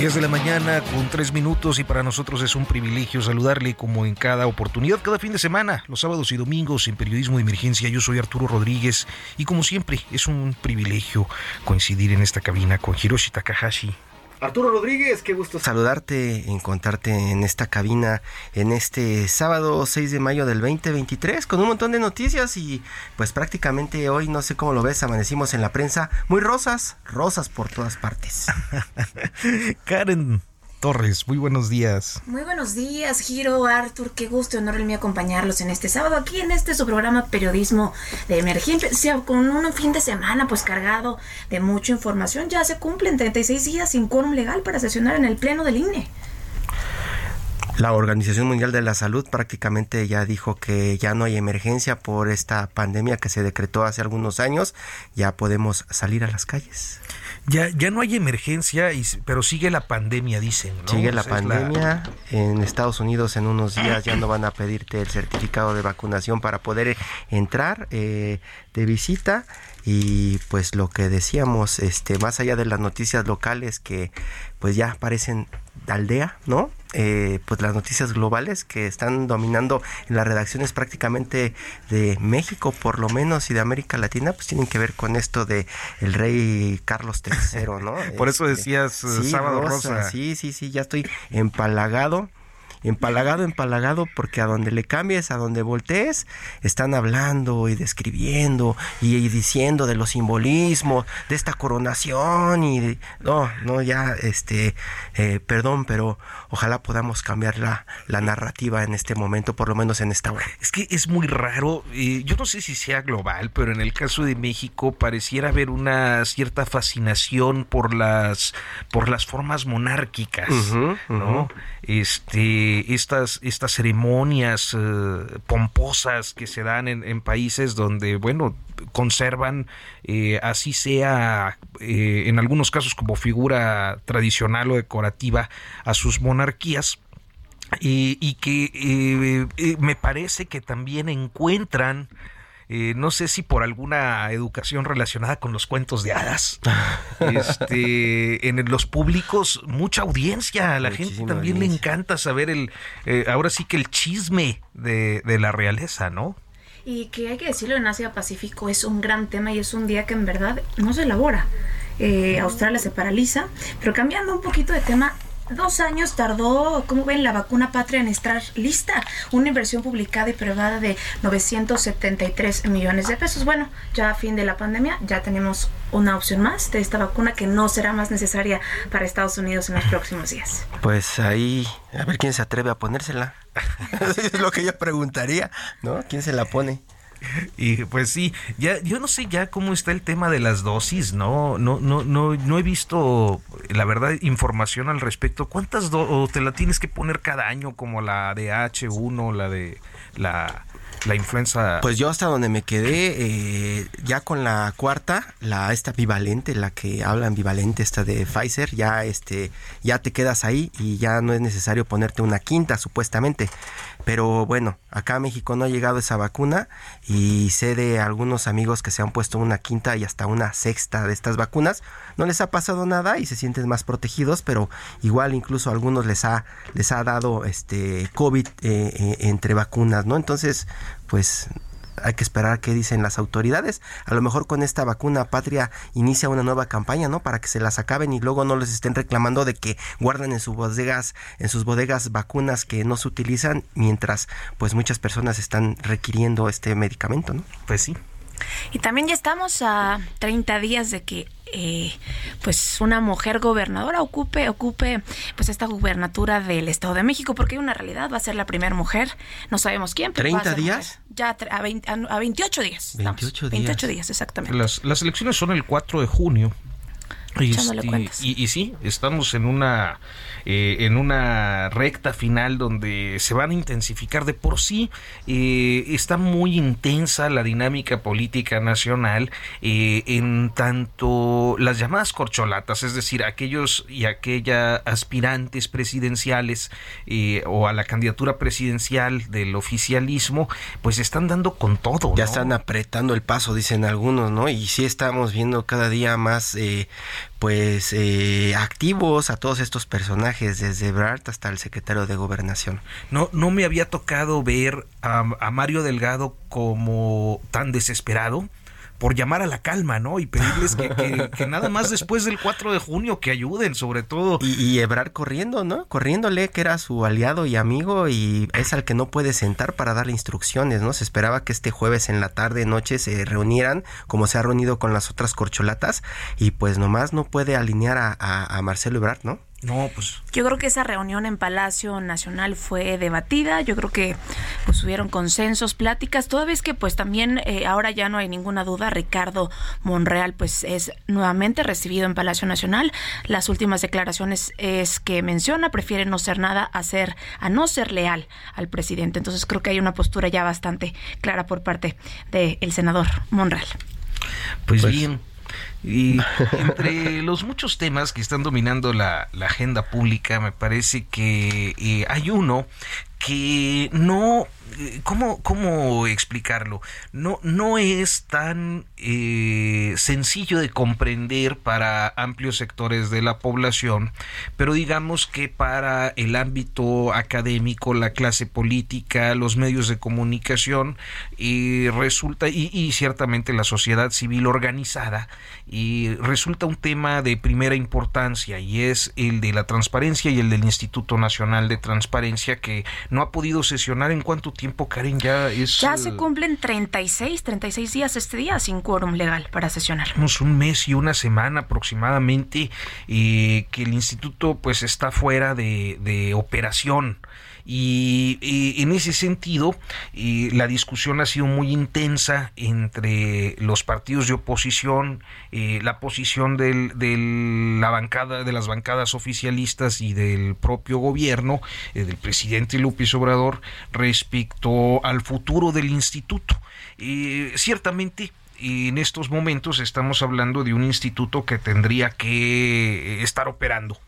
10 de la mañana con 3 minutos y para nosotros es un privilegio saludarle como en cada oportunidad, cada fin de semana, los sábados y domingos en Periodismo de Emergencia. Yo soy Arturo Rodríguez y como siempre es un privilegio coincidir en esta cabina con Hiroshi Takahashi, Arturo Rodríguez, qué gusto saludarte, encontrarte en esta cabina en este sábado 6 de mayo del 2023 con un montón de noticias y pues prácticamente hoy no sé cómo lo ves, amanecimos en la prensa muy rosas, rosas por todas partes. Karen, Torres, muy buenos días. Muy buenos días, Giro, Arthur, qué gusto y honor el mío acompañarlos en este sábado aquí en este su programa Periodismo de Emergencia, con un fin de semana pues cargado de mucha información. Ya se cumplen 36 días sin quórum legal para sesionar en el Pleno del INE. La Organización Mundial de la Salud prácticamente ya dijo que ya no hay emergencia por esta pandemia que se decretó hace algunos años, ya podemos salir a las calles. Ya, ya no hay emergencia, pero sigue la pandemia, dicen. Sigue la pandemia. En Estados Unidos en unos días ya no van a pedirte el certificado de vacunación para poder entrar eh, de visita y pues lo que decíamos este más allá de las noticias locales que pues ya parecen aldea no eh, pues las noticias globales que están dominando en las redacciones prácticamente de México por lo menos y de América Latina pues tienen que ver con esto de el rey Carlos III no por eso este, decías eh, sábado rosa. sí sí sí ya estoy empalagado empalagado, empalagado, porque a donde le cambies, a donde voltees, están hablando y describiendo y, diciendo de los simbolismos, de esta coronación y no, no, ya, este, eh, perdón, pero ojalá podamos cambiar la, la, narrativa en este momento, por lo menos en esta hora. Es que es muy raro, eh, yo no sé si sea global, pero en el caso de México pareciera haber una cierta fascinación por las, por las formas monárquicas, ¿no? Este, estas, estas ceremonias eh, pomposas que se dan en, países donde, bueno, conservan, eh, así sea eh, en algunos casos como figura tradicional o decorativa, a sus monarquías. y que me parece que también encuentran eh, no sé si por alguna educación relacionada con los cuentos de hadas. este, en los públicos, mucha audiencia. A la gente también le encanta saber el, eh, ahora sí que el chisme de, de la realeza, ¿no? Y que hay que decirlo, en Asia Pacífico es un gran tema y es un día que en verdad no se elabora. Eh, Australia se paraliza, pero cambiando un poquito de tema, Dos años tardó, como ven, la vacuna patria en estar lista. Una inversión publicada y privada de 973 millones de pesos. Bueno, ya a fin de la pandemia ya tenemos una opción más de esta vacuna que no será más necesaria para Estados Unidos en los próximos días. Pues ahí, a ver quién se atreve a ponérsela. es lo que yo preguntaría, ¿no? ¿Quién se la pone? Y pues sí, ya yo no sé ya cómo está el tema de las dosis, no no no no no he visto la verdad información al respecto. ¿Cuántas o te la tienes que poner cada año como la de H1, la de la la influenza. Pues yo hasta donde me quedé, eh, ya con la cuarta, la esta bivalente, la que hablan bivalente, esta de Pfizer, ya este, ya te quedas ahí y ya no es necesario ponerte una quinta, supuestamente. Pero bueno, acá a México no ha llegado esa vacuna y sé de algunos amigos que se han puesto una quinta y hasta una sexta de estas vacunas. No les ha pasado nada y se sienten más protegidos, pero igual incluso a algunos les ha, les ha dado este COVID eh, eh, entre vacunas, ¿no? Entonces, pues hay que esperar qué dicen las autoridades. A lo mejor con esta vacuna patria inicia una nueva campaña, ¿no? Para que se las acaben y luego no les estén reclamando de que guardan en sus bodegas, en sus bodegas vacunas que no se utilizan mientras pues muchas personas están requiriendo este medicamento, ¿no? Pues sí. Y también ya estamos a 30 días de que eh, pues una mujer gobernadora ocupe ocupe pues esta gubernatura del Estado de México porque hay una realidad va a ser la primera mujer no sabemos quién pero ¿30 días? ya a, 28 días 28 días. 28 días exactamente. Las, las elecciones son el 4 de junio este, y, y, sí, estamos en una eh, en una recta final donde se van a intensificar de por sí. Eh, está muy intensa la dinámica política nacional eh, en tanto las llamadas corcholatas, es decir, aquellos y aquella aspirantes presidenciales o a la candidatura presidencial del oficialismo, pues están dando con todo. Ya están apretando el paso, dicen algunos, ¿no? Y sí estamos viendo cada día más pues eh, activos a todos estos personajes, desde Brart hasta el secretario de Gobernación. No, no me había tocado ver a Mario Delgado como tan desesperado por llamar a la calma, ¿no? Y pedirles que, nada más después del 4 de junio que ayuden, sobre todo. Y, y Ebrar corriendo, ¿no? Corriéndole, que era su aliado y amigo y es al que no puede sentar para darle instrucciones, ¿no? Se esperaba que este jueves en la tarde, noche se reunieran, como se ha reunido con las otras corcholatas, y pues nomás no puede alinear a, a Marcelo Ebrard, ¿no? No, pues. Yo creo que esa reunión en Palacio Nacional fue debatida. Yo creo que pues hubieron consensos, pláticas. Toda vez que pues también eh, ahora ya no hay ninguna duda, Ricardo Monreal pues es nuevamente recibido en Palacio Nacional. Las últimas declaraciones es que menciona prefiere no ser nada a ser a no ser leal al presidente. Entonces creo que hay una postura ya bastante clara por parte del senador Monreal. pues, pues bien. Y entre los muchos temas que están dominando la, agenda pública, me parece que eh, hay uno que no ¿Cómo, ¿Cómo explicarlo? No, no es tan eh, sencillo de comprender para amplios sectores de la población, pero digamos que para el ámbito académico, la clase política, los medios de comunicación, y resulta, y, ciertamente la sociedad civil organizada, y resulta un tema de primera importancia, y es el de la transparencia y el del Instituto Nacional de Transparencia, que no ha podido sesionar en cuánto tiempo, Karen, ya es... Ya se eh, cumplen 36, 36 días este día sin quórum legal para sesionar. un mes y una semana aproximadamente eh, que el instituto pues está fuera de, de operación. Y, en ese sentido, la discusión ha sido muy intensa entre los partidos de oposición, eh, la posición del, de la bancada, de las bancadas oficialistas y del propio gobierno, eh, del presidente López Obrador, respecto al futuro del instituto. ciertamente en estos momentos estamos hablando de un instituto que tendría que estar operando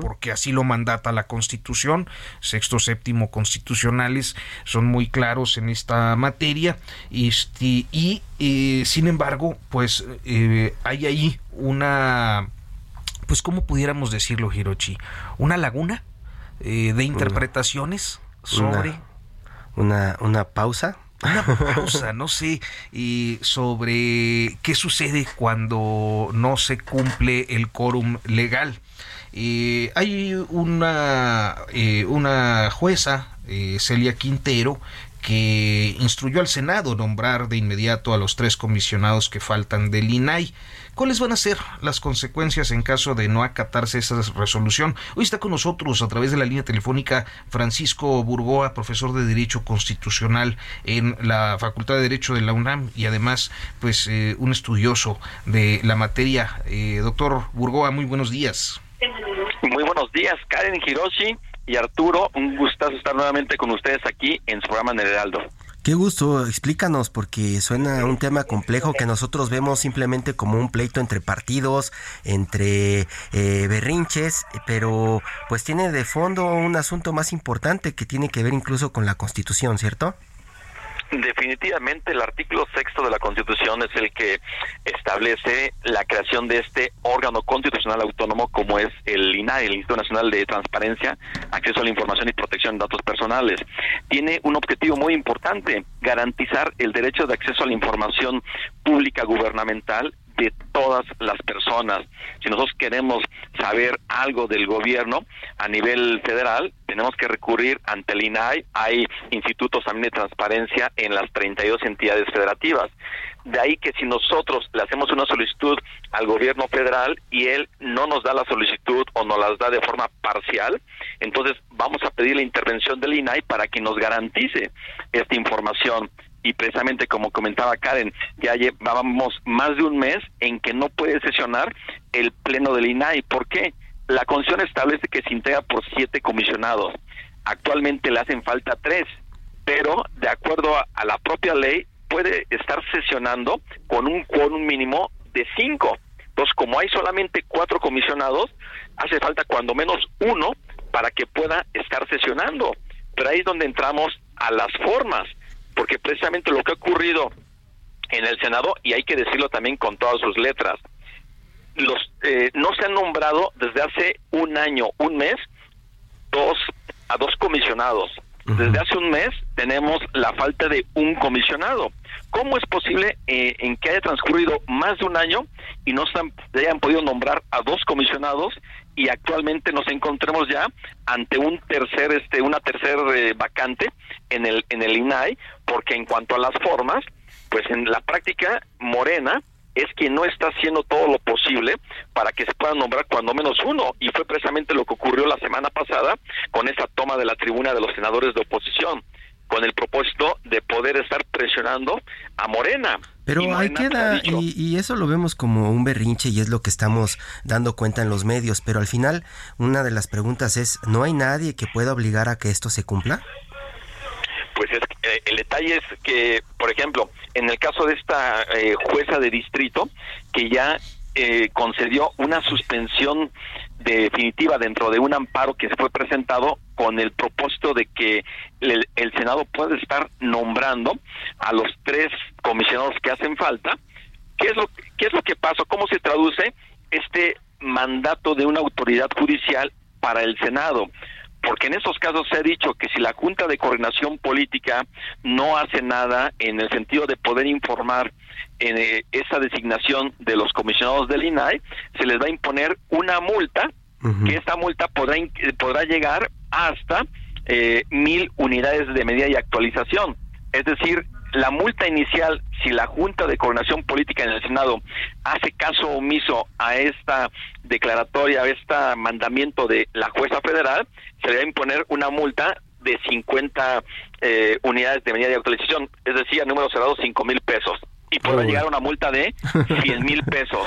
porque así lo mandata la Constitución, sexto, séptimo constitucionales son muy claros en esta materia. Este, y eh, sin embargo, pues eh, hay ahí una, pues cómo pudiéramos decirlo, Hirochi, una laguna eh, de interpretaciones sobre una, una pausa. Una pausa, no sé, y sobre qué sucede cuando no se cumple el quórum legal. Eh, hay una, eh, una jueza, eh, Celia Quintero, que instruyó al Senado nombrar de inmediato a los tres comisionados que faltan del INAI. ¿Cuáles van a ser las consecuencias en caso de no acatarse esa resolución? Hoy está con nosotros a través de la línea telefónica Francisco Burgoa, profesor de Derecho Constitucional en la Facultad de Derecho de la UNAM y además pues un estudioso de la materia. doctor Burgoa, muy buenos días. Muy buenos días, Karen Hiroshi y Arturo. Un gustazo estar nuevamente con ustedes aquí en su programa en el Heraldo. Qué gusto, explícanos, porque suena un tema complejo que nosotros vemos simplemente como un pleito entre partidos, entre eh, berrinches, pero pues tiene de fondo un asunto más importante que tiene que ver incluso con la Constitución, ¿cierto? Definitivamente el artículo sexto de la Constitución es el que establece la creación de este órgano constitucional autónomo como es el INAI, el Instituto Nacional de Transparencia, Acceso a la Información y Protección de Datos Personales. Tiene un objetivo muy importante, garantizar el derecho de acceso a la información pública gubernamental de todas las personas. Si nosotros queremos saber algo del gobierno a nivel federal, tenemos que recurrir ante el INAI. Hay institutos también de transparencia en las 32 entidades federativas. De ahí que si nosotros le hacemos una solicitud al gobierno federal y él no nos da la solicitud o nos las da de forma parcial, entonces vamos a pedir la intervención del INAI para que nos garantice esta información y precisamente como comentaba Karen, ya llevábamos más de un mes en que no puede sesionar el pleno del INAI. ¿Por qué? La Constitución establece que se integra por siete comisionados. Actualmente le hacen falta tres, pero de acuerdo a, la propia ley puede estar sesionando con un quórum mínimo de cinco. Entonces, como hay solamente cuatro comisionados, hace falta cuando menos uno para que pueda estar sesionando. Pero ahí es donde entramos a las formas porque precisamente lo que ha ocurrido en el Senado, y hay que decirlo también con todas sus letras, los eh, no se han nombrado desde hace un año, un mes, dos a dos comisionados. Desde hace un mes tenemos la falta de un comisionado. ¿Cómo es posible eh, en que haya transcurrido más de un año y no se, hayan podido nombrar a dos comisionados y actualmente nos encontremos ya ante un tercer este una tercer eh, vacante en el en el INAI porque en cuanto a las formas pues en la práctica Morena es quien no está haciendo todo lo posible para que se pueda nombrar cuando menos uno y fue precisamente lo que ocurrió la semana pasada con esa toma de la tribuna de los senadores de oposición con el propósito de poder estar presionando a Morena. Pero ahí queda, y, eso lo vemos como un berrinche y es lo que estamos dando cuenta en los medios, pero al final una de las preguntas es, ¿no hay nadie que pueda obligar a que esto se cumpla? Pues es, eh, el detalle es que, por ejemplo, en el caso de esta eh, jueza de distrito, que ya eh, concedió una suspensión definitiva dentro de un amparo que fue presentado con el propósito de que el, Senado pueda estar nombrando a los tres comisionados que hacen falta. ¿Qué es lo, qué es lo que pasa? ¿Cómo se traduce este mandato de una autoridad judicial para el Senado? Porque en esos casos se ha dicho que si la Junta de Coordinación Política no hace nada en el sentido de poder informar en eh, esa designación de los comisionados del INAI, se les va a imponer una multa, que esta multa podrá, podrá llegar hasta eh, mil unidades de medida y actualización. Es decir, la multa inicial, si la Junta de Coordinación Política en el Senado hace caso omiso a esta declaratoria, a este mandamiento de la jueza federal, se le va a imponer una multa de 50 eh, unidades de medida de actualización, es decir, a número cerrado 5 mil pesos. Y podrá llegar a una multa de 100 mil pesos.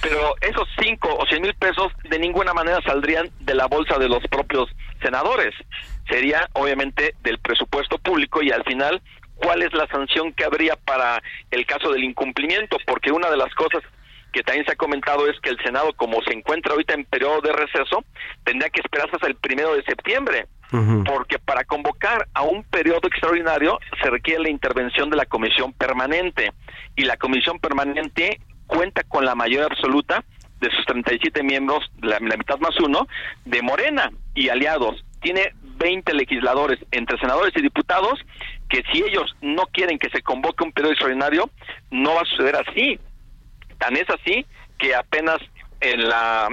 Pero esos 5 o 100 mil pesos de ninguna manera saldrían de la bolsa de los propios senadores. Sería obviamente del presupuesto público y al final cuál es la sanción que habría para el caso del incumplimiento, porque una de las cosas que también se ha comentado es que el Senado, como se encuentra ahorita en periodo de receso, tendría que esperarse hasta el primero de septiembre, porque para convocar a un periodo extraordinario se requiere la intervención de la comisión permanente, y la comisión permanente cuenta con la mayoría absoluta de sus 37 miembros, la, la mitad más uno, de Morena y aliados. Tiene 20 legisladores, entre senadores y diputados, que si ellos no quieren que se convoque un periodo extraordinario, no va a suceder así. Tan es así que apenas en la,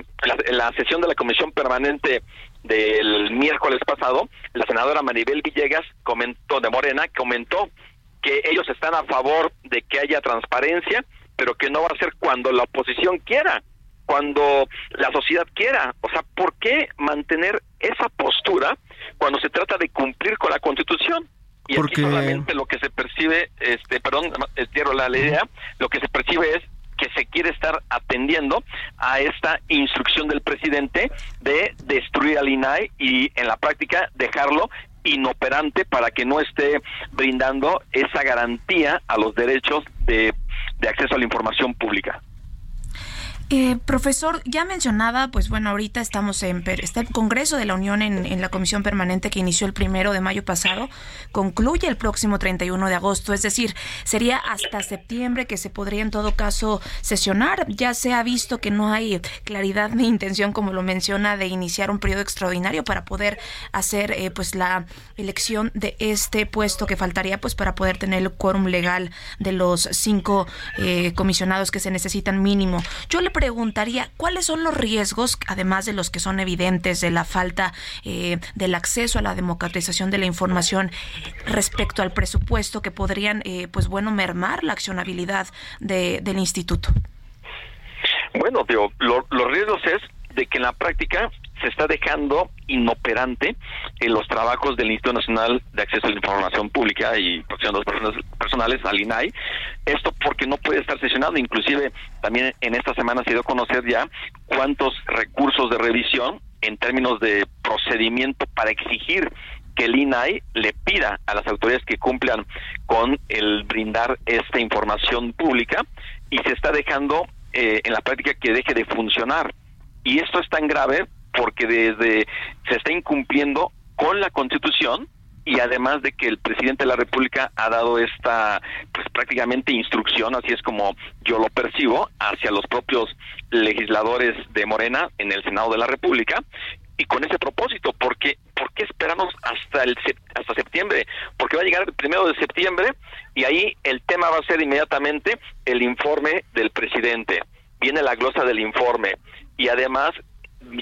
sesión de la Comisión Permanente del miércoles pasado, la senadora Maribel Villegas comentó de Morena, comentó que ellos están a favor de que haya transparencia, pero que no va a ser cuando la oposición quiera, cuando la sociedad quiera. O sea, ¿por qué mantener esa postura cuando se trata de cumplir con la Constitución? Y Porque... aquí solamente lo que se percibe, este, perdón, quiero la idea, lo que se percibe es que se quiere estar atendiendo a esta instrucción del presidente de destruir al INAI y en la práctica dejarlo inoperante para que no esté brindando esa garantía a los derechos de, de acceso a la información pública. Eh, profesor, ya mencionaba, pues bueno, ahorita estamos en está el Congreso de la Unión en, la Comisión Permanente que inició el primero de mayo pasado, concluye el próximo 31 de agosto, es decir, sería hasta septiembre que se podría en todo caso sesionar. Ya se ha visto que no hay claridad ni intención, como lo menciona, de iniciar un periodo extraordinario para poder hacer eh, pues la elección de este puesto que faltaría pues para poder tener el quórum legal de los cinco eh, comisionados que se necesitan mínimo. Yo le preguntaría, ¿cuáles son los riesgos, además de los que son evidentes, de la falta eh, del acceso a la democratización de la información respecto al presupuesto que podrían, eh, pues bueno, mermar la accionabilidad de, del instituto? Bueno, digo, los riesgos es de que en la práctica se está dejando inoperante en los trabajos del Instituto Nacional de Acceso a la Información Pública y Protección de los Personas Personales, al INAI. Esto porque no puede estar sesionado. Inclusive también en esta semana se dio a conocer ya cuántos recursos de revisión en términos de procedimiento para exigir que el INAI le pida a las autoridades que cumplan con el brindar esta información pública y se está dejando eh, en la práctica que deje de funcionar. Y esto es tan grave porque desde se está incumpliendo con la Constitución y además de que el presidente de la República ha dado esta pues prácticamente instrucción, así es como yo lo percibo, hacia los propios legisladores de Morena en el Senado de la República y con ese propósito, porque ¿por qué esperamos hasta el hasta septiembre? Porque va a llegar el primero de septiembre y ahí el tema va a ser inmediatamente el informe del presidente. Viene la glosa del informe y además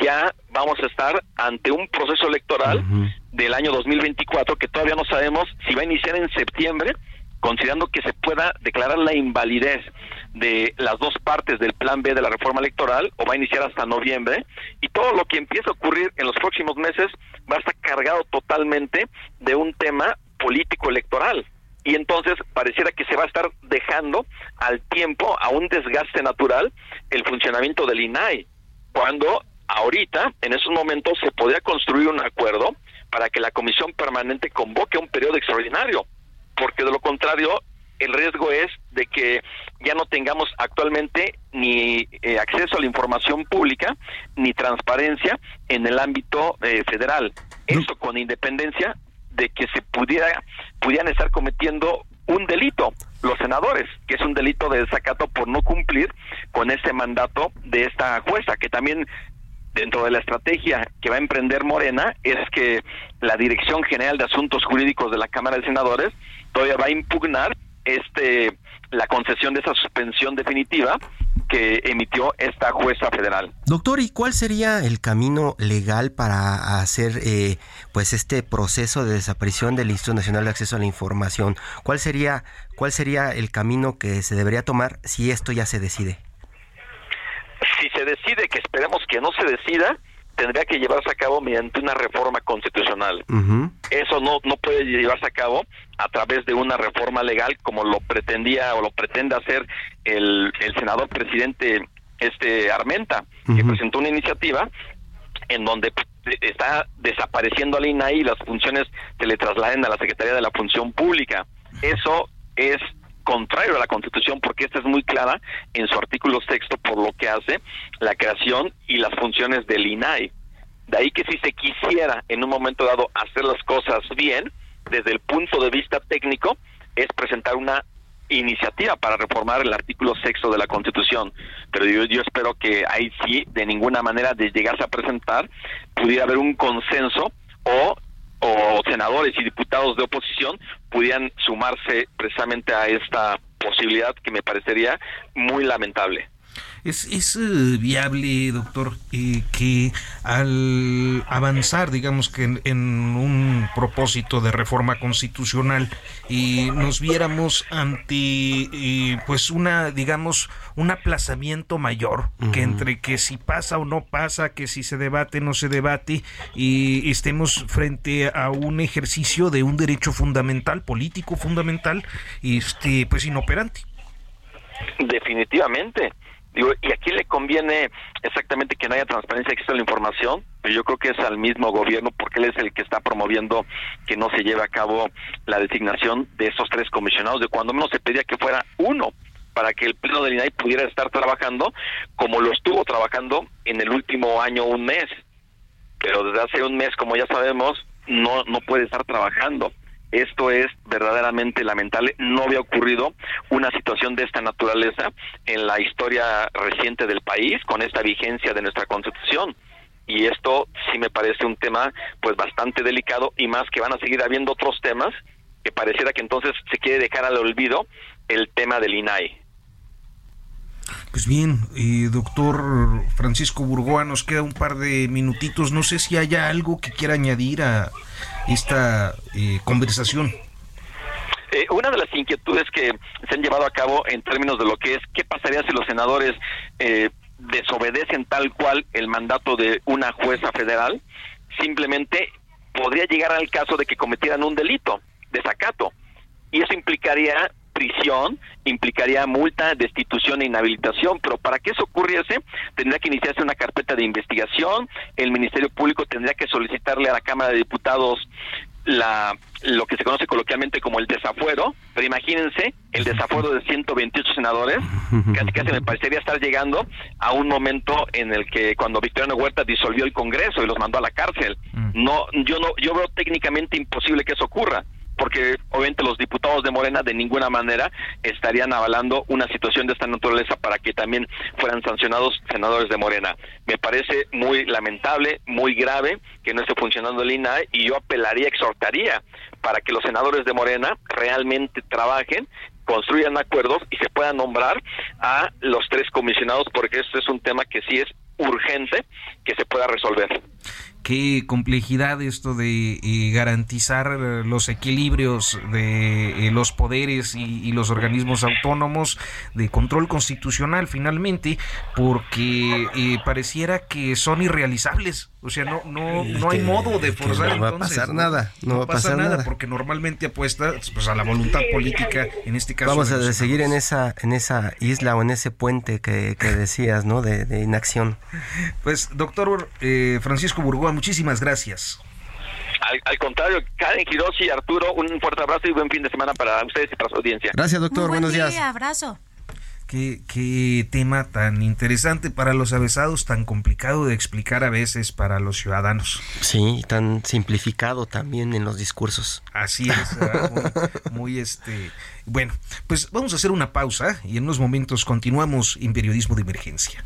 ya vamos a estar ante un proceso electoral del año 2024 que todavía no sabemos si va a iniciar en septiembre, considerando que se pueda declarar la invalidez de las dos partes del plan B de la reforma electoral o va a iniciar hasta noviembre. Y todo lo que empiece a ocurrir en los próximos meses va a estar cargado totalmente de un tema político electoral. Y entonces pareciera que se va a estar dejando al tiempo, a un desgaste natural, el funcionamiento del INAI, cuando ahorita, en esos momentos, se podría construir un acuerdo para que la comisión permanente convoque un periodo extraordinario, porque de lo contrario, el riesgo es de que ya no tengamos actualmente ni eh, acceso a la información pública ni transparencia en el ámbito eh, federal. Eso con independencia de que se pudiera pudieran estar cometiendo un delito los senadores, que es un delito de desacato por no cumplir con ese mandato de esta jueza, que también dentro de la estrategia que va a emprender Morena es que la Dirección General de Asuntos Jurídicos de la Cámara de Senadores todavía va a impugnar este la concesión de esa suspensión definitiva que emitió esta jueza federal. Doctor, ¿y cuál sería el camino legal para hacer eh, pues este proceso de desaparición del Instituto Nacional de Acceso a la Información? ¿Cuál sería cuál sería el camino que se debería tomar si esto ya se decide? Si se decide, que esperemos que no se decida, tendría que llevarse a cabo mediante una reforma constitucional. Eso no, no puede llevarse a cabo a través de una reforma legal como lo pretendía o lo pretende hacer el, el senador presidente este Armenta, que presentó una iniciativa en donde está desapareciendo al INAI y las funciones se le trasladen a la Secretaría de la Función Pública. Eso es contrario a la Constitución porque esta es muy clara en su artículo sexto por lo que hace la creación y las funciones del INAI. De ahí que si se quisiera en un momento dado hacer las cosas bien, desde el punto de vista técnico, es presentar una iniciativa para reformar el artículo sexto de la Constitución. Pero yo, yo espero que ahí sí, de ninguna manera de llegarse a presentar, pudiera haber un consenso o o senadores y diputados de oposición pudieran sumarse precisamente a esta posibilidad que me parecería muy lamentable. ¿Es, es eh, viable, doctor, eh, que al avanzar, digamos que en, un propósito de reforma constitucional, y nos viéramos ante, eh, pues, una, digamos, un aplazamiento mayor, que entre que si pasa o no pasa, que si se debate o no se debate, y estemos frente a un ejercicio de un derecho fundamental, político fundamental, este, pues, inoperante? Definitivamente. Digo, ¿y a quién le conviene exactamente que no haya transparencia y la información? Pues yo creo que es al mismo gobierno porque él es el que está promoviendo que no se lleve a cabo la designación de esos tres comisionados, de cuando menos se pedía que fuera uno. para que el Pleno del INAI pudiera estar trabajando como lo estuvo trabajando en el último año, un mes. Pero desde hace un mes, como ya sabemos, no, no puede estar trabajando. Esto es verdaderamente lamentable. No había ocurrido una situación de esta naturaleza en la historia reciente del país con esta vigencia de nuestra Constitución. Y esto sí me parece un tema pues bastante delicado y más que van a seguir habiendo otros temas que pareciera que entonces se quiere dejar al olvido el tema del INAI. Pues bien, eh, doctor Francisco Burgoa, nos queda un par de minutitos. No sé si haya algo que quiera añadir a esta eh, conversación. Eh, una de las inquietudes que se han llevado a cabo en términos de lo que es qué pasaría si los senadores desobedecen tal cual el mandato de una jueza federal, simplemente podría llegar al caso de que cometieran un delito desacato. Y eso implicaría prisión, implicaría multa, destitución e inhabilitación, pero para que eso ocurriese tendría que iniciarse una carpeta de investigación, el Ministerio Público tendría que solicitarle a la Cámara de Diputados la lo que se conoce coloquialmente como el desafuero, pero imagínense el desafuero de 128 senadores, casi casi me parecería estar llegando a un momento en el que cuando Victoriano Huerta disolvió el Congreso y los mandó a la cárcel. Mm. No, yo no, yo veo técnicamente imposible que eso ocurra porque obviamente los diputados de Morena de ninguna manera estarían avalando una situación de esta naturaleza para que también fueran sancionados senadores de Morena. Me parece muy lamentable, muy grave que no esté funcionando el INAE y yo apelaría, exhortaría para que los senadores de Morena realmente trabajen construyan acuerdos y se puedan nombrar a los tres comisionados porque este es un tema que sí es urgente que se pueda resolver qué complejidad esto de eh, garantizar los equilibrios de eh, los poderes y, los organismos autónomos de control constitucional finalmente, porque eh, pareciera que son irrealizables. O sea, no, no, no hay modo de forzar. No va a pasar nada. No, va a pasar nada, porque normalmente apuesta pues, a la voluntad política, en este caso. Vamos a seguir en esa, en esa isla o en ese puente que, decías, ¿no? De, inacción. Pues, doctor Francisco Burgoa, muchísimas gracias. Al, contrario, Karen Hiroshi y Arturo, un fuerte abrazo y buen fin de semana para ustedes y para su audiencia. Gracias, doctor. Buenos días. abrazo. Qué, qué, tema tan interesante para los avesados, tan complicado de explicar a veces para los ciudadanos. Sí, tan simplificado también en los discursos. Así es, muy, este. Bueno, pues vamos a hacer una pausa y en unos momentos continuamos en periodismo de emergencia.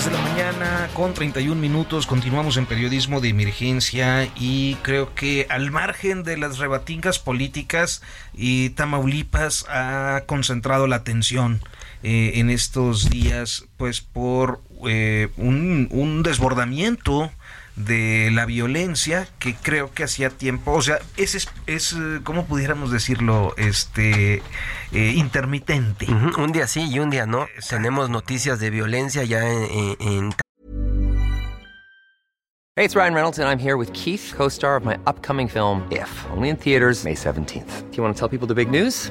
10 de la mañana con 31 minutos. Continuamos en periodismo de emergencia y creo que al margen de las rebatingas políticas, y Tamaulipas ha concentrado la atención eh, en estos días, pues por eh, un, un desbordamiento de la violencia que creo que hacía tiempo, o sea, es, es, es ¿cómo pudiéramos decirlo? Este, eh, intermitente. Un día sí y un día no. Tenemos noticias de violencia ya en, en... Hey, it's Ryan Reynolds and I'm here with Keith, co-star of my upcoming film If, only in theaters May 17th. Do you want to tell people the big news?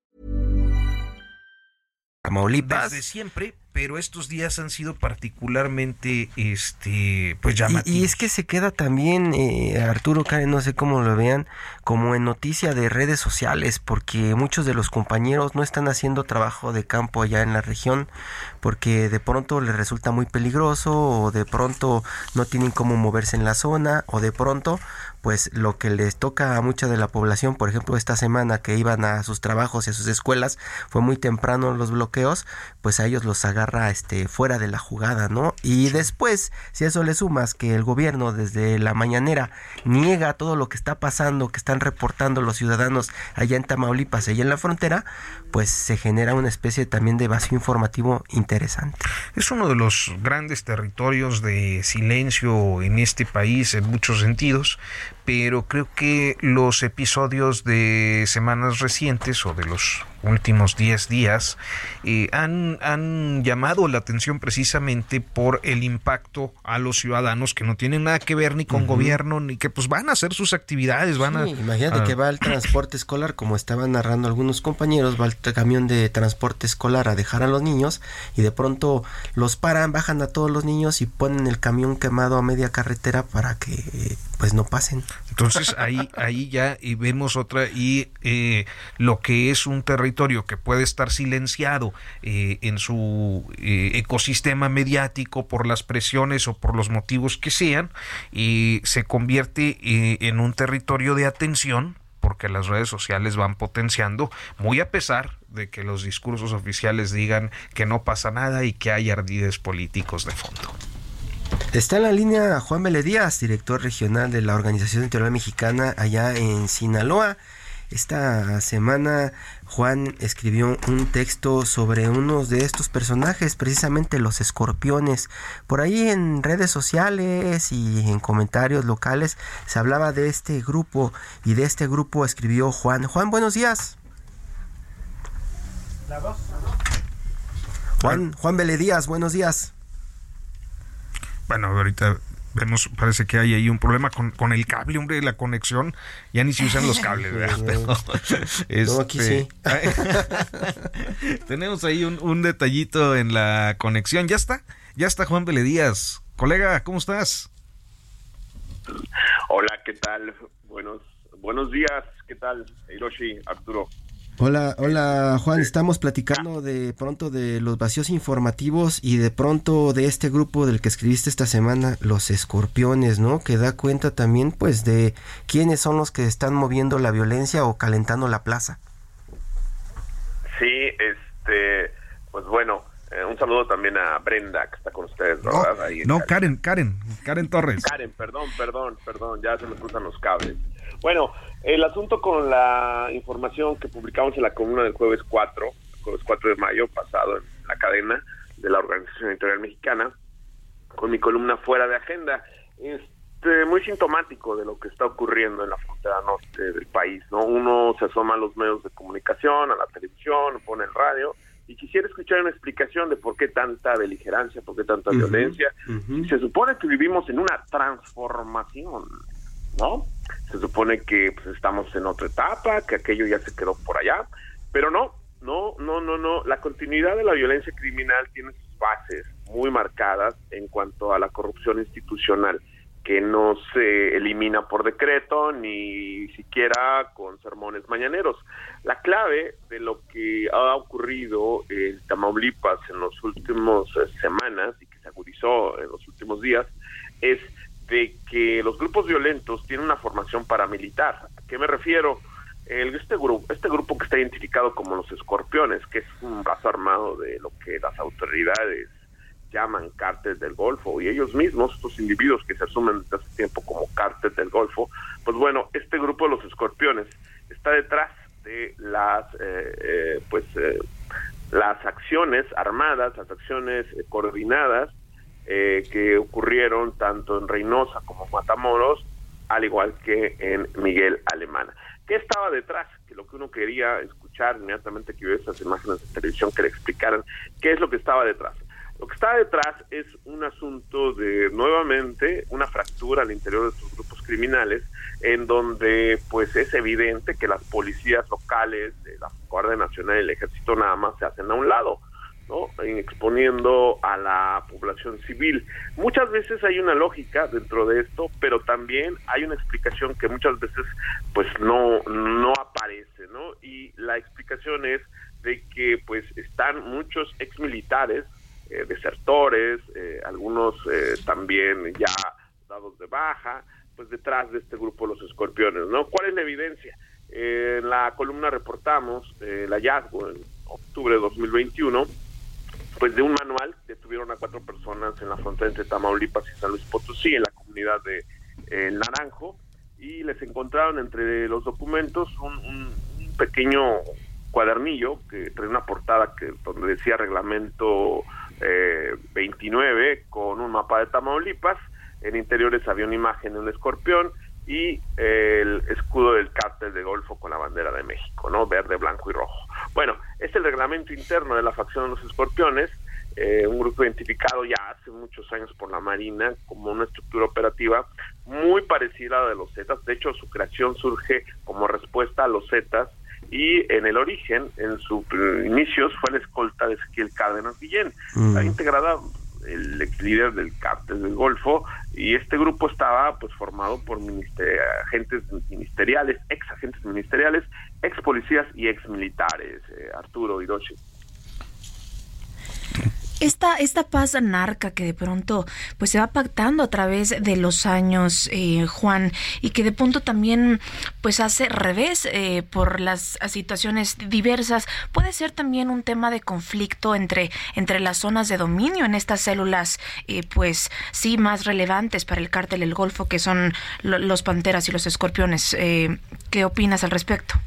Tamaulipas. Desde siempre, pero estos días han sido particularmente este pues Y, llamativos. y es que se queda también, eh, Arturo Karen, no sé cómo lo vean, como en noticia de redes sociales, porque muchos de los compañeros no están haciendo trabajo de campo allá en la región, porque de pronto les resulta muy peligroso, o de pronto no tienen cómo moverse en la zona, o de pronto, pues lo que les toca a mucha de la población, por ejemplo, esta semana que iban a sus trabajos y a sus escuelas, fue muy temprano los bloqueos, pues a ellos los agarra este fuera de la jugada, ¿no? Y después, si a eso le sumas que el gobierno desde la mañanera niega todo lo que está pasando, que están reportando los ciudadanos allá en Tamaulipas, allá en la frontera, pues se genera una especie también de vacío informativo interesante. Es uno de los grandes territorios de silencio en este país en muchos sentidos, pero creo que los episodios de semanas recientes o de los últimos 10 días eh, han, han llamado la atención precisamente por el impacto a los ciudadanos que no tienen nada que ver ni con gobierno ni que pues van a hacer sus actividades, van a... Imagínate a- que va el transporte escolar, como estaban narrando algunos compañeros, va el camión de transporte escolar a dejar a los niños y de pronto los paran, bajan a todos los niños y ponen el camión quemado a media carretera para que pues no pasen. Entonces ahí, ahí ya y vemos otra y eh, lo que es un territorio que puede estar silenciado eh, en su eh, ecosistema mediático por las presiones o por los motivos que sean y se convierte eh, en un territorio de atención porque las redes sociales van potenciando muy a pesar de que los discursos oficiales digan que no pasa nada y que hay ardides políticos de fondo. Está en la línea Juan Vélez Díaz, director regional de la Organización Editorial Mexicana allá en Sinaloa. Esta semana Juan escribió un texto sobre unos de estos personajes, precisamente los escorpiones. Por ahí en redes sociales y en comentarios locales se hablaba de este grupo y de este grupo escribió Juan. Juan, buenos días. Juan, Juan Vélez Díaz, buenos días. Bueno, ahorita vemos, parece que hay ahí un problema con, con el cable, hombre, la conexión. Ya ni se usan los cables, ¿verdad? Pero, No, aquí este, sí. tenemos ahí un, un detallito en la conexión. Ya está, ya está Juan Vélez Díaz. Colega, ¿cómo estás? Hola, ¿qué tal? Buenos, buenos días, ¿qué tal? Hiroshi, Arturo. Hola, hola Juan, estamos platicando de pronto de los vacíos informativos y de pronto de este grupo del que escribiste esta semana, los escorpiones, ¿no? Que da cuenta también pues de quiénes son los que están moviendo la violencia o calentando la plaza. Sí, este, pues bueno, eh, un saludo también a Brenda, que está con ustedes, ¿verdad? Ahí en No, Cali. Karen, Karen, Karen Torres. Karen, perdón, perdón, perdón, ya se me cruzan los cables. Bueno, el asunto con la información que publicamos en la columna del jueves 4, jueves 4 de mayo pasado en la cadena de la Organización Editorial Mexicana, con mi columna fuera de agenda, este, muy sintomático de lo que está ocurriendo en la frontera norte del país, ¿no? Uno se asoma a los medios de comunicación, a la televisión, pone el radio y quisiera escuchar una explicación de por qué tanta beligerancia, por qué tanta violencia. se supone que vivimos en una transformación, ¿no? Se supone que pues, estamos en otra etapa, que aquello ya se quedó por allá, pero no, no, no, no, no. La continuidad de la violencia criminal tiene sus bases muy marcadas en cuanto a la corrupción institucional, que no se elimina por decreto ni siquiera con sermones mañaneros. La clave de lo que ha ocurrido en Tamaulipas en las últimas eh, semanas y que se agudizó en los últimos días es de que los grupos violentos tienen una formación paramilitar. ¿A qué me refiero? El, este grupo este grupo que está identificado como los escorpiones, que es un brazo armado de lo que las autoridades llaman cártel del Golfo y ellos mismos, estos individuos que se asumen desde hace tiempo como cártel del Golfo, pues bueno, este grupo de los escorpiones está detrás de las eh, eh, pues eh, las acciones armadas, las acciones eh, coordinadas eh, que ocurrieron tanto en Reynosa como Matamoros, al igual que en Miguel Alemana. ¿Qué estaba detrás? Que lo que uno quería escuchar inmediatamente que vio esas imágenes de televisión que le explicaran qué es lo que estaba detrás. Lo que está detrás es un asunto de nuevamente una fractura al interior de estos grupos criminales en donde pues es evidente que las policías locales, de la Guardia Nacional y el Ejército nada más se hacen a un lado. ¿No? exponiendo a la población civil. Muchas veces hay una lógica dentro de esto, pero también hay una explicación que muchas veces pues no no aparece, ¿no? Y la explicación es de que pues están muchos exmilitares eh, desertores, eh, algunos eh, también ya dados de baja, pues detrás de este grupo los escorpiones, ¿no? ¿Cuál es la evidencia? en la columna reportamos el hallazgo en octubre de 2021, pues de un manual, detuvieron a cuatro personas en la frontera entre Tamaulipas y San Luis Potosí, en la comunidad de El Naranjo, y les encontraron entre los documentos un, un pequeño cuadernillo que trae una portada que donde decía reglamento 29 eh, con un mapa de Tamaulipas. En interiores había una imagen de un escorpión y el escudo del cártel de Golfo con la bandera de México, ¿no? Verde, blanco y rojo. Bueno, es el reglamento interno de la facción de los escorpiones, eh, un grupo identificado ya hace muchos años por la Marina como una estructura operativa muy parecida a la de los Zetas. De hecho, su creación surge como respuesta a los Zetas y en el origen, en sus inicios, fue la escolta de Ezequiel Cárdenas Guillén, mm. integrada el ex líder del cártel del Golfo y este grupo estaba pues formado por agentes ministeriales, ex agentes ministeriales, ex policías y ex militares, eh, Arturo Hiroshi esta, esta paz narca que de pronto pues se va pactando a través de los años, eh, Juan, y que de pronto también pues hace revés eh, por las situaciones diversas, puede ser también un tema de conflicto entre, entre las zonas de dominio en estas células, eh, pues sí, más relevantes para el cártel del Golfo, que son los panteras y los escorpiones. ¿Qué opinas al respecto?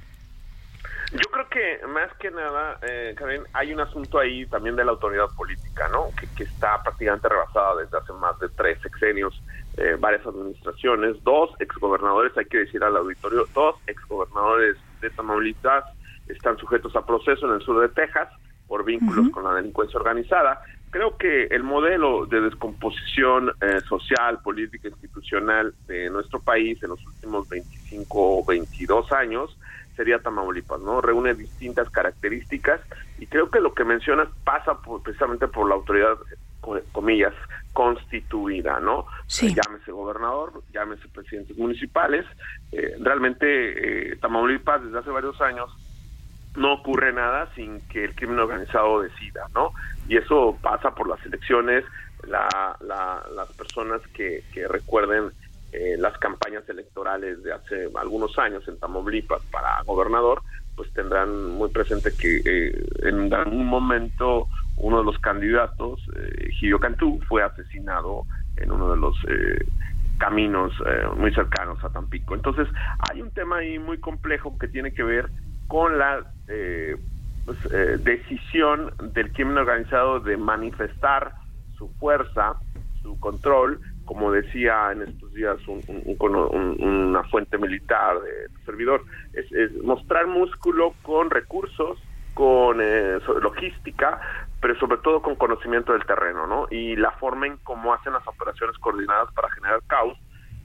Yo creo que más que nada, eh, Karen, hay un asunto ahí también de la autoridad política, ¿no? Que, que está prácticamente rebasada desde hace más de tres sexenios, eh, varias administraciones, dos exgobernadores, hay que decir al auditorio, dos exgobernadores de Tamaulipas están sujetos a proceso en el sur de Texas por vínculos con la delincuencia organizada. Creo que el modelo de descomposición eh, social, política, institucional de nuestro país en los últimos 25 o 22 años sería Tamaulipas, ¿no? Reúne distintas características y creo que lo que mencionas pasa precisamente por la autoridad, comillas, constituida, ¿no? Sí. llámese gobernador, llámese presidentes municipales. Eh, realmente eh, Tamaulipas desde hace varios años no ocurre nada sin que el crimen organizado decida, ¿no? Y eso pasa por las elecciones, la, las personas que, que recuerden eh, las campañas electorales de hace algunos años en Tamaulipas para gobernador, pues tendrán muy presente que eh, en algún momento uno de los candidatos, eh, Gilio Cantú, fue asesinado en uno de los eh, caminos muy cercanos a Tampico. Entonces, hay un tema ahí muy complejo que tiene que ver con la pues, decisión del crimen organizado de manifestar su fuerza, su control como decía en estos días una fuente militar de servidor, es, mostrar músculo con recursos, con eh, logística, pero sobre todo con conocimiento del terreno, ¿no? Y la forma en cómo hacen las operaciones coordinadas para generar caos,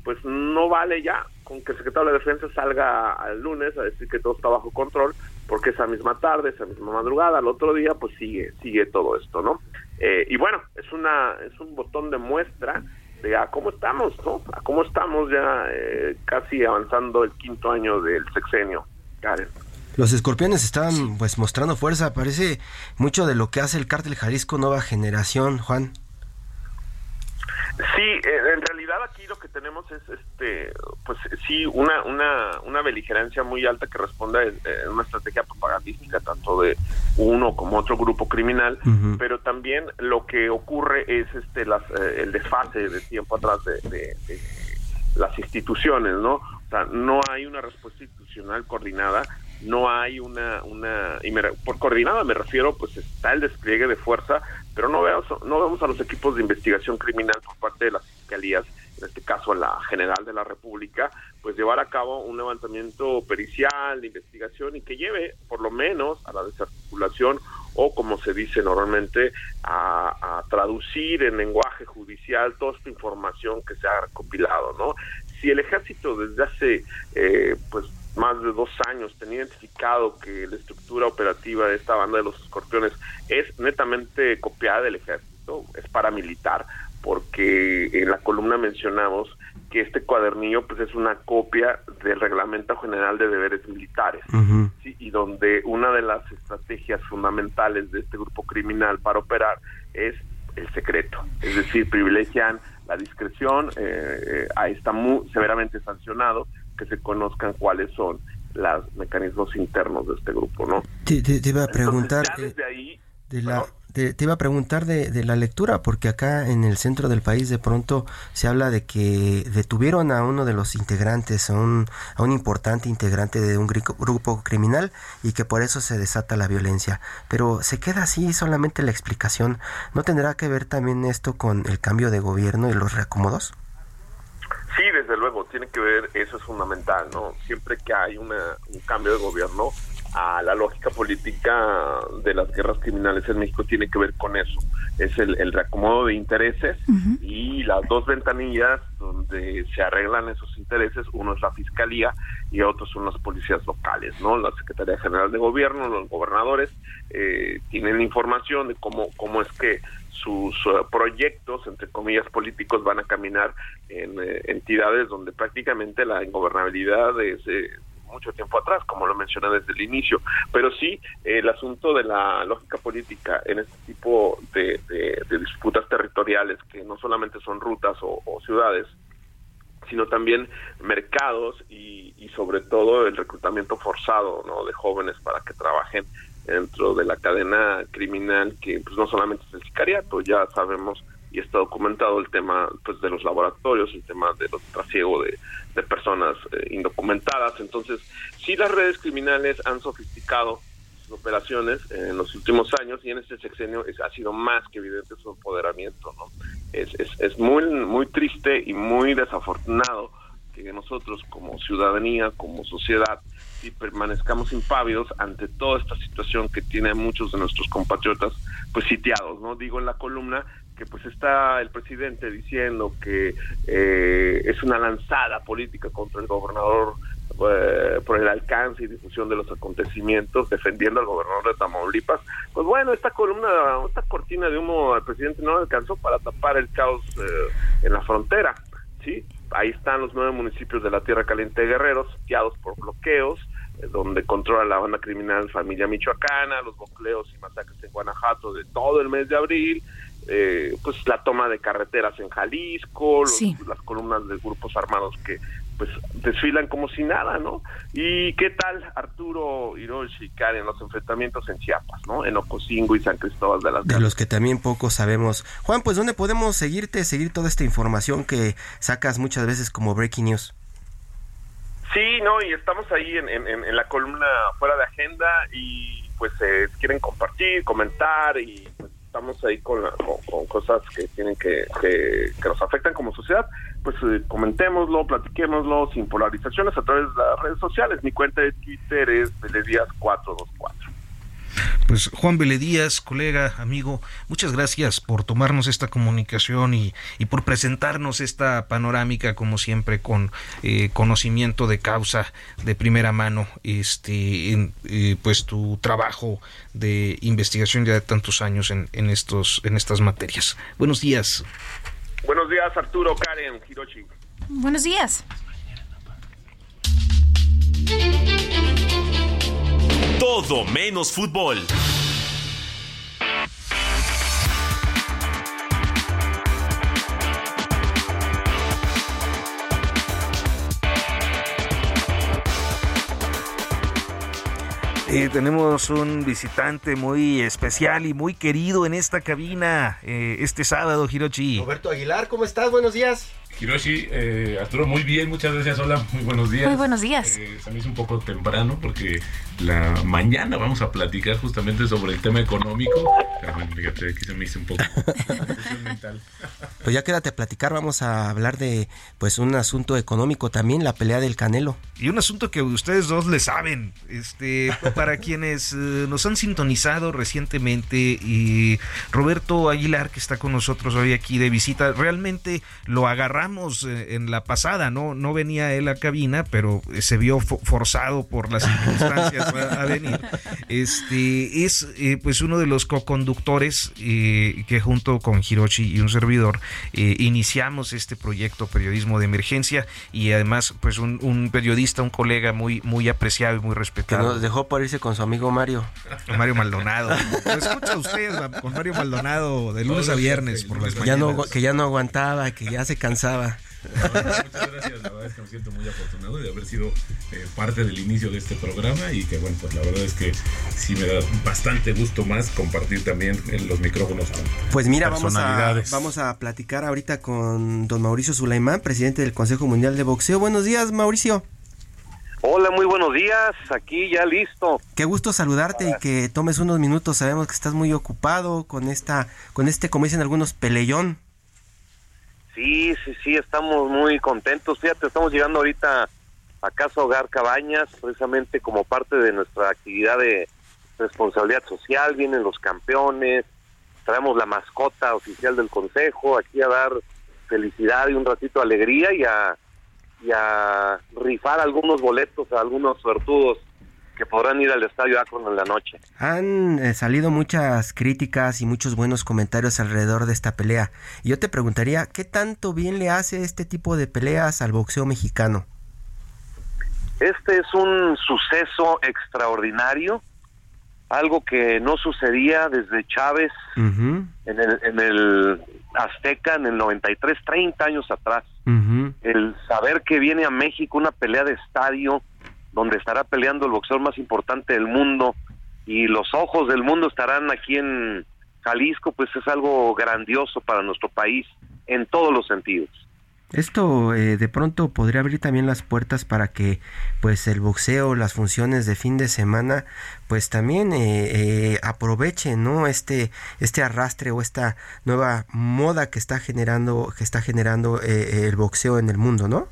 pues no vale ya con que el secretario de Defensa salga el lunes a decir que todo está bajo control, porque esa misma tarde, esa misma madrugada, al otro día, pues sigue, sigue todo esto, ¿no? Eh, y bueno, es una, es un botón de muestra de a cómo estamos, ¿no? A cómo estamos ya eh, casi avanzando el quinto año del sexenio, Karen. Los escorpiones están pues mostrando fuerza, parece mucho de lo que hace el cártel Jalisco Nueva Generación, Juan. Sí, en realidad aquí lo que tenemos es, este, pues sí, una, una, una beligerancia muy alta que responde a una estrategia propagandística tanto de uno como otro grupo criminal, pero también lo que ocurre es este las, eh, el desfase de tiempo atrás de, las instituciones, ¿no? O sea, no hay una respuesta institucional coordinada no hay una, una y por coordinada me refiero, pues está el despliegue de fuerza, pero no vemos, no vemos a los equipos de investigación criminal por parte de las fiscalías, en este caso la General de la República, pues llevar a cabo un levantamiento pericial de investigación y que lleve por lo menos a la desarticulación o como se dice normalmente a, a traducir en lenguaje judicial toda esta información que se ha recopilado, ¿no? Si el ejército desde hace eh, pues más de dos años tenía identificado que la estructura operativa de esta banda de los escorpiones es netamente copiada del ejército, es paramilitar, porque en la columna mencionamos que este cuadernillo pues es una copia del reglamento general de deberes militares. Y donde una de las estrategias fundamentales de este grupo criminal para operar es el secreto. Es decir privilegian la discreción eh, eh, ahí está muy severamente sancionado que se conozcan cuáles son los mecanismos internos de este grupo, ¿no? Te, iba a preguntar de la te, iba a preguntar de, la lectura porque acá en el centro del país de pronto se habla de que detuvieron a uno de los integrantes, a un, a un importante integrante de un grupo criminal y que por eso se desata la violencia. Pero se queda así solamente la explicación. ¿No tendrá que ver también esto con el cambio de gobierno y los reacomodos? Sí, desde luego, tiene que ver, eso es fundamental, ¿no? Siempre que hay un cambio de gobierno, a la lógica política de las guerras criminales en México tiene que ver con eso. Es el, reacomodo de intereses y las dos ventanillas donde se arreglan esos intereses, uno es la fiscalía y otro son las policías locales, ¿no? La Secretaría General de Gobierno, los gobernadores eh, tienen información de cómo, cómo es que sus eh, proyectos, entre comillas, políticos van a caminar en eh, entidades donde prácticamente la ingobernabilidad es mucho tiempo atrás, como lo mencioné desde el inicio. Pero sí, el asunto de la lógica política en este tipo de, disputas territoriales, que no solamente son rutas o, ciudades, sino también mercados y, y, sobre todo el reclutamiento forzado ¿no? de jóvenes para que trabajen dentro de la cadena criminal que pues no solamente es el sicariato, ya sabemos y está documentado el tema pues de los laboratorios, el tema de los trasiego de, personas eh, indocumentadas. Entonces, sí las redes criminales han sofisticado sus operaciones en los últimos años y en este sexenio ha sido más que evidente su empoderamiento. ¿no? Es, es, es muy, muy triste y muy desafortunado que nosotros como ciudadanía, como sociedad, y permanezcamos impávidos ante toda esta situación que tiene muchos de nuestros compatriotas pues sitiados, ¿no? Digo en la columna que pues está el presidente diciendo que eh, es una lanzada política contra el gobernador eh, por el alcance y difusión de los acontecimientos, defendiendo al gobernador de Tamaulipas, pues bueno, esta columna, esta cortina de humo al presidente no alcanzó para tapar el caos eh, en la frontera, ¿sí? Ahí están los nueve municipios de la Tierra Caliente de Guerrero, sitiados por bloqueos, donde controla la banda criminal Familia Michoacana, los bloqueos y masacres en Guanajuato de todo el mes de abril, eh, pues la toma de carreteras en Jalisco, las columnas de grupos armados que pues desfilan como si nada, ¿no? ¿Y qué tal Arturo Hiroshi y Karen los enfrentamientos en Chiapas, ¿no? En Ocosingo y San Cristóbal de las De los que también poco sabemos. Juan, pues ¿dónde podemos seguirte, seguir toda esta información que sacas muchas veces como Breaking News? Sí, no, y estamos ahí en, en, la columna fuera de agenda y pues eh, quieren compartir, comentar y pues, estamos ahí con, con, cosas que tienen que, que, nos afectan como sociedad, pues eh, comentémoslo, platiquémoslo sin polarizaciones a través de las redes sociales. Mi cuenta de Twitter es Beledías424. Pues Juan Beledías, colega, amigo, muchas gracias por tomarnos esta comunicación y, y por presentarnos esta panorámica, como siempre, con eh, conocimiento de causa de primera mano, este, en, eh, pues tu trabajo de investigación ya de tantos años en, en, estos, en estas materias. Buenos días. Buenos días, Arturo, Karen, Hiroshi. Buenos días. Todo menos fútbol. Eh, tenemos un visitante muy especial y muy querido en esta cabina eh, este sábado, Hirochi. Roberto Aguilar, ¿cómo estás? Buenos días. Hiroshi, eh, Arturo, muy bien, muchas gracias. Hola, muy buenos días. Muy buenos días. Eh, se me hizo un poco temprano porque la mañana vamos a platicar justamente sobre el tema económico. Pero bueno, fíjate, aquí se me hizo un poco mental. Pues ya quédate a platicar, vamos a hablar de pues un asunto económico también, la pelea del Canelo. Y un asunto que ustedes dos le saben, este, para quienes eh, nos han sintonizado recientemente y Roberto Aguilar que está con nosotros hoy aquí de visita, realmente lo agarramos eh, en la pasada, no no venía él a cabina, pero se vio forzado por las circunstancias a, venir. Este es eh, pues uno de los co-conductores que junto con Hiroshi y un servidor iniciamos este proyecto periodismo de emergencia y además pues un, un periodista un colega muy, muy apreciado y muy respetado. Que nos dejó por irse con su amigo Mario. Mario Maldonado. Lo escucha usted con Mario Maldonado de lunes a viernes por las ya No, que ya no aguantaba, que ya se cansaba. Muchas gracias, la verdad es que me siento muy afortunado de haber sido eh, parte del inicio de este programa y que bueno, pues la verdad es que sí me da bastante gusto más compartir también en los micrófonos. Pues mira, vamos a, vamos a platicar ahorita con don Mauricio Sulaimán, presidente del Consejo Mundial de Boxeo. Buenos días, Mauricio. Hola, muy buenos días. Aquí ya listo. Qué gusto saludarte y que tomes unos minutos. Sabemos que estás muy ocupado con esta, con este, como dicen algunos, peleón. Sí, sí, sí, estamos muy contentos. Fíjate, estamos llegando ahorita a Casa Hogar Cabañas, precisamente como parte de nuestra actividad de responsabilidad social. Vienen los campeones, traemos la mascota oficial del consejo aquí a dar felicidad y un ratito de alegría y a y a rifar algunos boletos a algunos suertudos que podrán ir al Estadio Akron en la noche. Han eh, salido muchas críticas y muchos buenos comentarios alrededor de esta pelea. Y yo te preguntaría, ¿qué tanto bien le hace este tipo de peleas al boxeo mexicano? Este es un suceso extraordinario, algo que no sucedía desde Chávez en, el, en el Azteca en el 93, 30 años atrás. El saber que viene a México una pelea de estadio donde estará peleando el boxeador más importante del mundo y los ojos del mundo estarán aquí en Jalisco, pues es algo grandioso para nuestro país en todos los sentidos. Esto eh, de pronto podría abrir también las puertas para que pues el boxeo, las funciones de fin de semana, pues también eh, eh, aprovechen no este este arrastre o esta nueva moda que está generando que está generando el boxeo en el mundo, ¿no?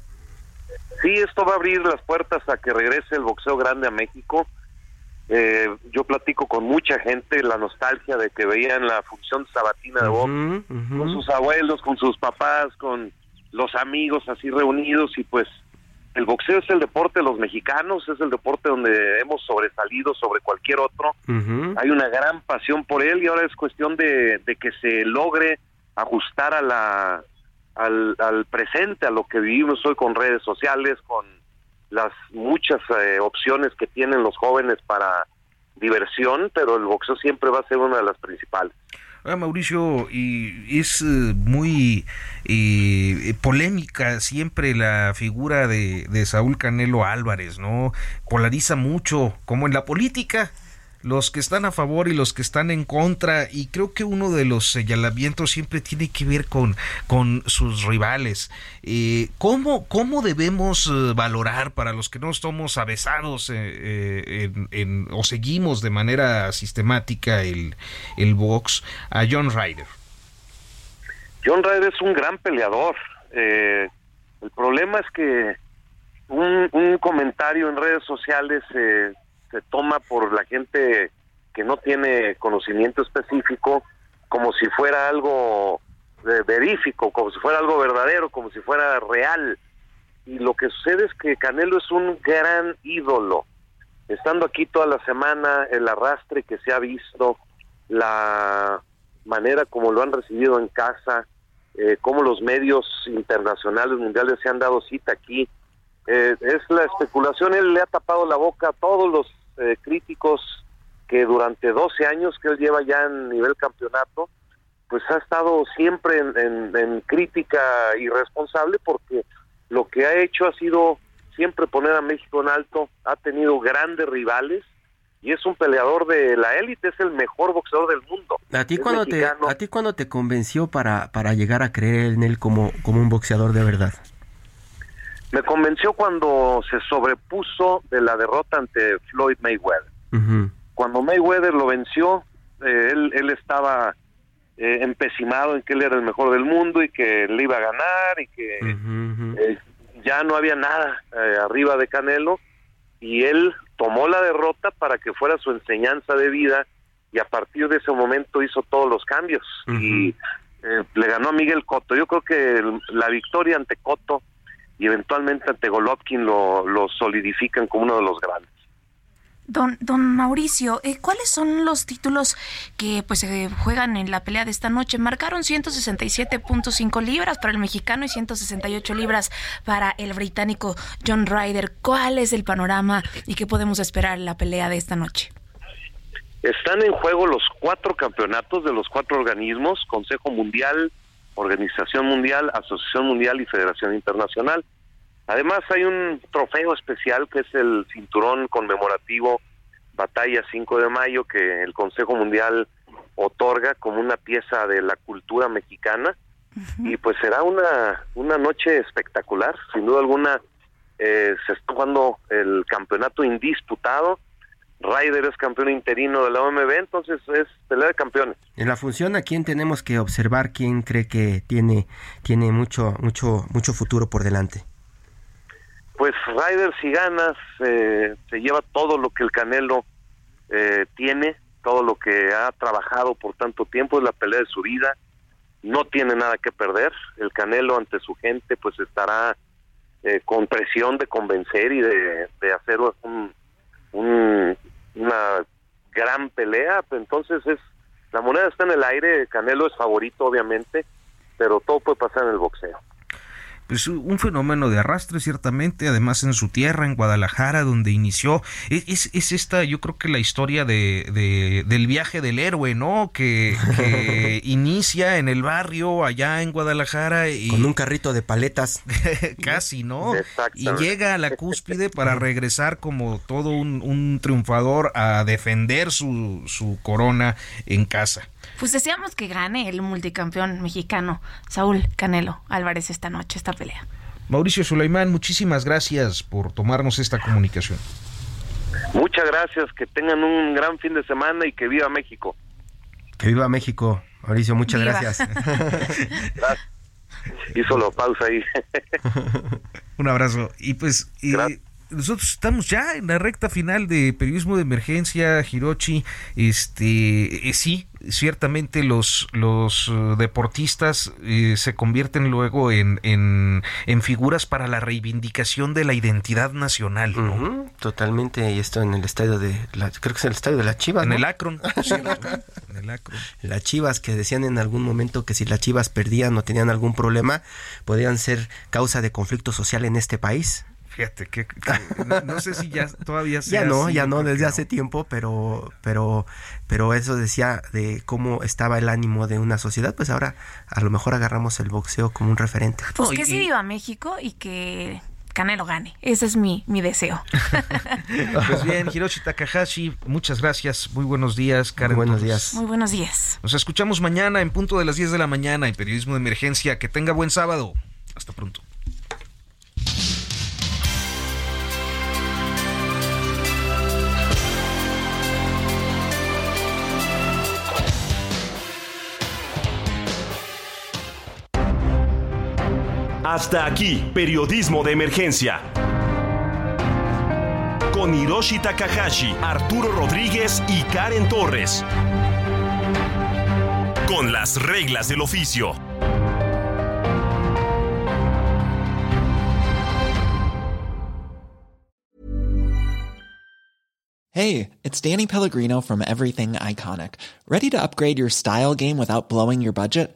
Sí, esto va a abrir las puertas a que regrese el boxeo grande a México. yo platico con mucha gente la nostalgia de que veían la función sabatina de box con sus abuelos, con sus papás, con los amigos así reunidos y pues el boxeo es el deporte de los mexicanos, es el deporte donde hemos sobresalido sobre cualquier otro. Hay una gran pasión por él y ahora es cuestión de, que se logre ajustar a la, al, al, presente, a lo que vivimos hoy con redes sociales, con las muchas eh, opciones que tienen los jóvenes para diversión, pero el boxeo siempre va a ser una de las principales. Mauricio, y es eh, muy eh, polémica siempre la figura de, de Saúl Canelo Álvarez, ¿no? Polariza mucho, como en la política los que están a favor y los que están en contra y creo que uno de los señalamientos siempre tiene que ver con, con sus rivales. Eh, ¿cómo, ¿Cómo debemos eh, valorar para los que no estamos avesados eh, en, o seguimos de manera sistemática el, el box a John Ryder? John Ryder es un gran peleador. el problema es que un, un comentario en redes sociales se toma por la gente que no tiene conocimiento específico como si fuera algo eh, verífico, como si fuera algo verdadero, como si fuera real. Y lo que sucede es que Canelo es un gran ídolo. Estando aquí toda la semana, el arrastre que se ha visto, la manera como lo han recibido en casa, eh, cómo los medios internacionales, mundiales se han dado cita aquí, eh, es la especulación, él le ha tapado la boca a todos los eh, críticos que durante 12 años que él lleva ya en nivel campeonato, pues ha estado siempre en, crítica irresponsable porque lo que ha hecho ha sido siempre poner a México en alto, ha tenido grandes rivales y es un peleador de la élite, es el mejor boxeador del mundo. ¿A ti Es cuando te, a ti cuando te convenció para, para llegar a creer en él como, como un boxeador de verdad? Me convenció cuando se sobrepuso de la derrota ante Floyd Mayweather. Cuando Mayweather lo venció, eh, él, él estaba eh, empecinado en que él era el mejor del mundo y que le iba a ganar y que eh, ya no había nada eh, arriba de Canelo. Y él tomó la derrota para que fuera su enseñanza de vida y a partir de ese momento hizo todos los cambios. Y eh, le ganó a Miguel Cotto. Yo creo que el- la victoria ante Cotto y eventualmente ante Golovkin lo, lo solidifican como uno de los grandes. Don, don Mauricio, eh, ¿cuáles son los títulos que pues se juegan en la pelea de esta noche? Marcaron 167.5 libras para el mexicano y 168 libras para el británico John Ryder. ¿Cuál es el panorama y qué podemos esperar en la pelea de esta noche? Están en juego los cuatro campeonatos de los cuatro organismos, Consejo Mundial, Organización Mundial, Asociación Mundial y Federación Internacional. Además hay un trofeo especial que es el cinturón conmemorativo Batalla 5 de Mayo que el Consejo Mundial otorga como una pieza de la cultura mexicana. Y pues será una, una noche espectacular, sin duda alguna eh, se está jugando el campeonato indisputado, Ryder es campeón interino de la OMB, entonces es pelea de campeones. En la función, ¿a quién tenemos que observar? ¿Quién cree que tiene, tiene mucho, mucho, mucho futuro por delante? Pues Ryder si ganas eh, se lleva todo lo que el Canelo eh, tiene, todo lo que ha trabajado por tanto tiempo, es la pelea de su vida, no tiene nada que perder, el Canelo ante su gente pues estará eh, con presión de convencer y de, de hacer un, pelea, entonces es la moneda está en el aire, Canelo es favorito obviamente, pero todo puede pasar en el boxeo. Pues un fenómeno de arrastre ciertamente, además en su tierra, en Guadalajara, donde inició. Es, es, es esta, yo creo que la historia de, de- del viaje del héroe, ¿no? Que, que inicia en el barrio allá en Guadalajara y Con un carrito de paletas. casi, ¿no? Y llega a la cúspide para regresar como todo un, un triunfador a defender su, su corona en casa. Pues deseamos que gane el multicampeón mexicano Saúl Canelo Álvarez esta noche, esta pelea. Mauricio Sulaimán, muchísimas gracias por tomarnos esta comunicación. Muchas gracias, que tengan un gran fin de semana y que viva México. Que viva México. Mauricio, muchas Viva. gracias. Gracias. Y solo pausa ahí. Un abrazo. Y pues y nosotros estamos ya en la recta final de periodismo de emergencia, Hirochi. Este, eh, sí, ciertamente los, los eh, deportistas eh, se convierten luego en, en, en figuras para la reivindicación de la identidad nacional. ¿no? Totalmente, y esto en el estadio de, la, creo que es el estadio de la Chivas. En ¿no? el Akron, cierto. en el Akron. Las Chivas que decían en algún momento que si las Chivas perdían o tenían algún problema, podían ser causa de conflicto social en este país. Fíjate que, que no, no sé si ya todavía sea Ya no, así, ya no, desde no. hace tiempo, pero, pero, pero eso decía de cómo estaba el ánimo de una sociedad, pues ahora a lo mejor agarramos el boxeo como un referente. Pues No, que sí viva México y que Canelo gane. Ese es mi, mi deseo. Pues bien, Hiroshi Takahashi, muchas gracias. Muy buenos días, Karen. Buenos Torres. días. Muy buenos días. Nos escuchamos mañana en punto de las 10 de la mañana en Periodismo de Emergencia. Que tenga buen sábado. Hasta pronto. Hasta aquí, periodismo de emergencia. Con Hiroshi Takahashi, Arturo Rodríguez y Karen Torres. Con las reglas del oficio. Hey, it's Danny Pellegrino from Everything Iconic. Ready to upgrade your style game without blowing your budget?